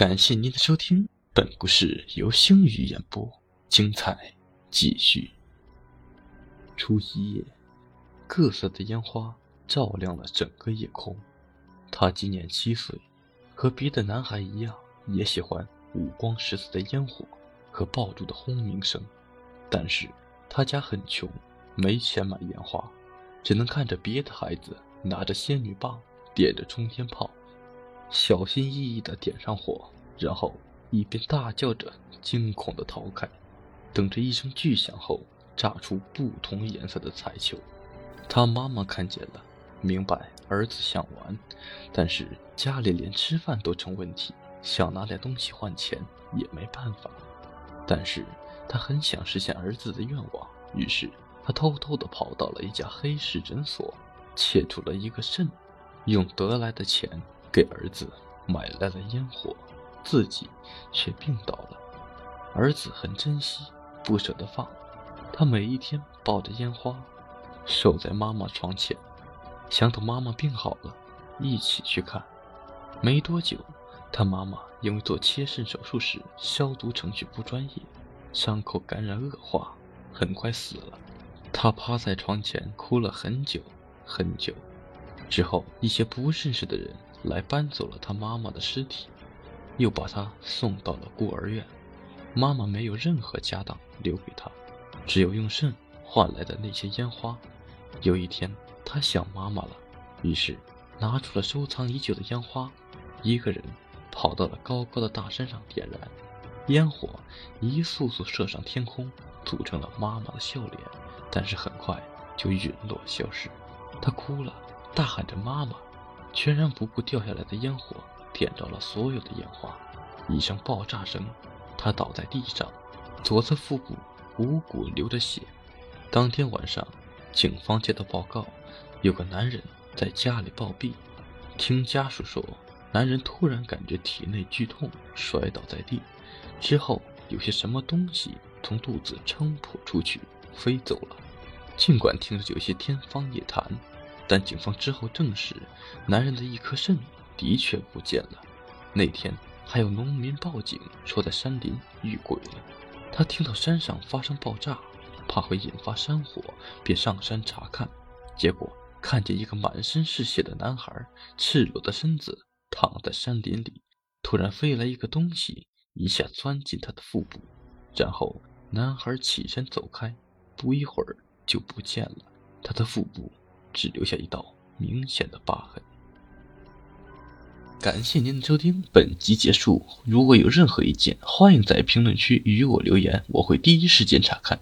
感谢您的收听，本故事由星宇演播，精彩继续。初一夜，各色的烟花照亮了整个夜空。他今年七岁，和别的男孩一样，也喜欢五光十色的烟火和爆竹的轰鸣声。但是他家很穷，没钱买烟花，只能看着别的孩子拿着仙女棒，点着冲天炮。小心翼翼地点上火，然后一边大叫着惊恐地逃开，等着一声巨响后炸出不同颜色的彩球。他妈妈看见了，明白儿子想玩，但是家里连吃饭都成问题，想拿点东西换钱也没办法。但是他很想实现儿子的愿望，于是他偷偷地跑到了一家黑市诊所，切出了一个肾，用得来的钱。给儿子买来了烟火，自己却病倒了。儿子很珍惜，不舍得放。他每一天抱着烟花，守在妈妈床前，想等妈妈病好了，一起去看。没多久，他妈妈因为做切肾手术时消毒程序不专业，伤口感染恶化，很快死了。他趴在床前哭了很久很久。之后，一些不认识的人。来搬走了他妈妈的尸体，又把他送到了孤儿院。妈妈没有任何家当留给他，只有用肾换来的那些烟花。有一天，他想妈妈了，于是拿出了收藏已久的烟花，一个人跑到了高高的大山上点燃烟火，一束束射上天空，组成了妈妈的笑脸。但是很快就陨落消失。他哭了，大喊着妈妈。全然不顾掉下来的烟火，点着了所有的烟花。一声爆炸声，他倒在地上，左侧腹部五股流着血。当天晚上，警方接到报告，有个男人在家里暴毙。听家属说，男人突然感觉体内剧痛，摔倒在地，之后有些什么东西从肚子撑破出去，飞走了。尽管听着有些天方夜谭。但警方之后证实，男人的一颗肾的确不见了。那天还有农民报警说在山林遇鬼了。他听到山上发生爆炸，怕会引发山火，便上山查看。结果看见一个满身是血的男孩，赤裸的身子躺在山林里。突然飞来一个东西，一下钻进他的腹部，然后男孩起身走开，不一会儿就不见了。他的腹部。只留下一道明显的疤痕。感谢您的收听，本集结束。如果有任何意见，欢迎在评论区与我留言，我会第一时间查看。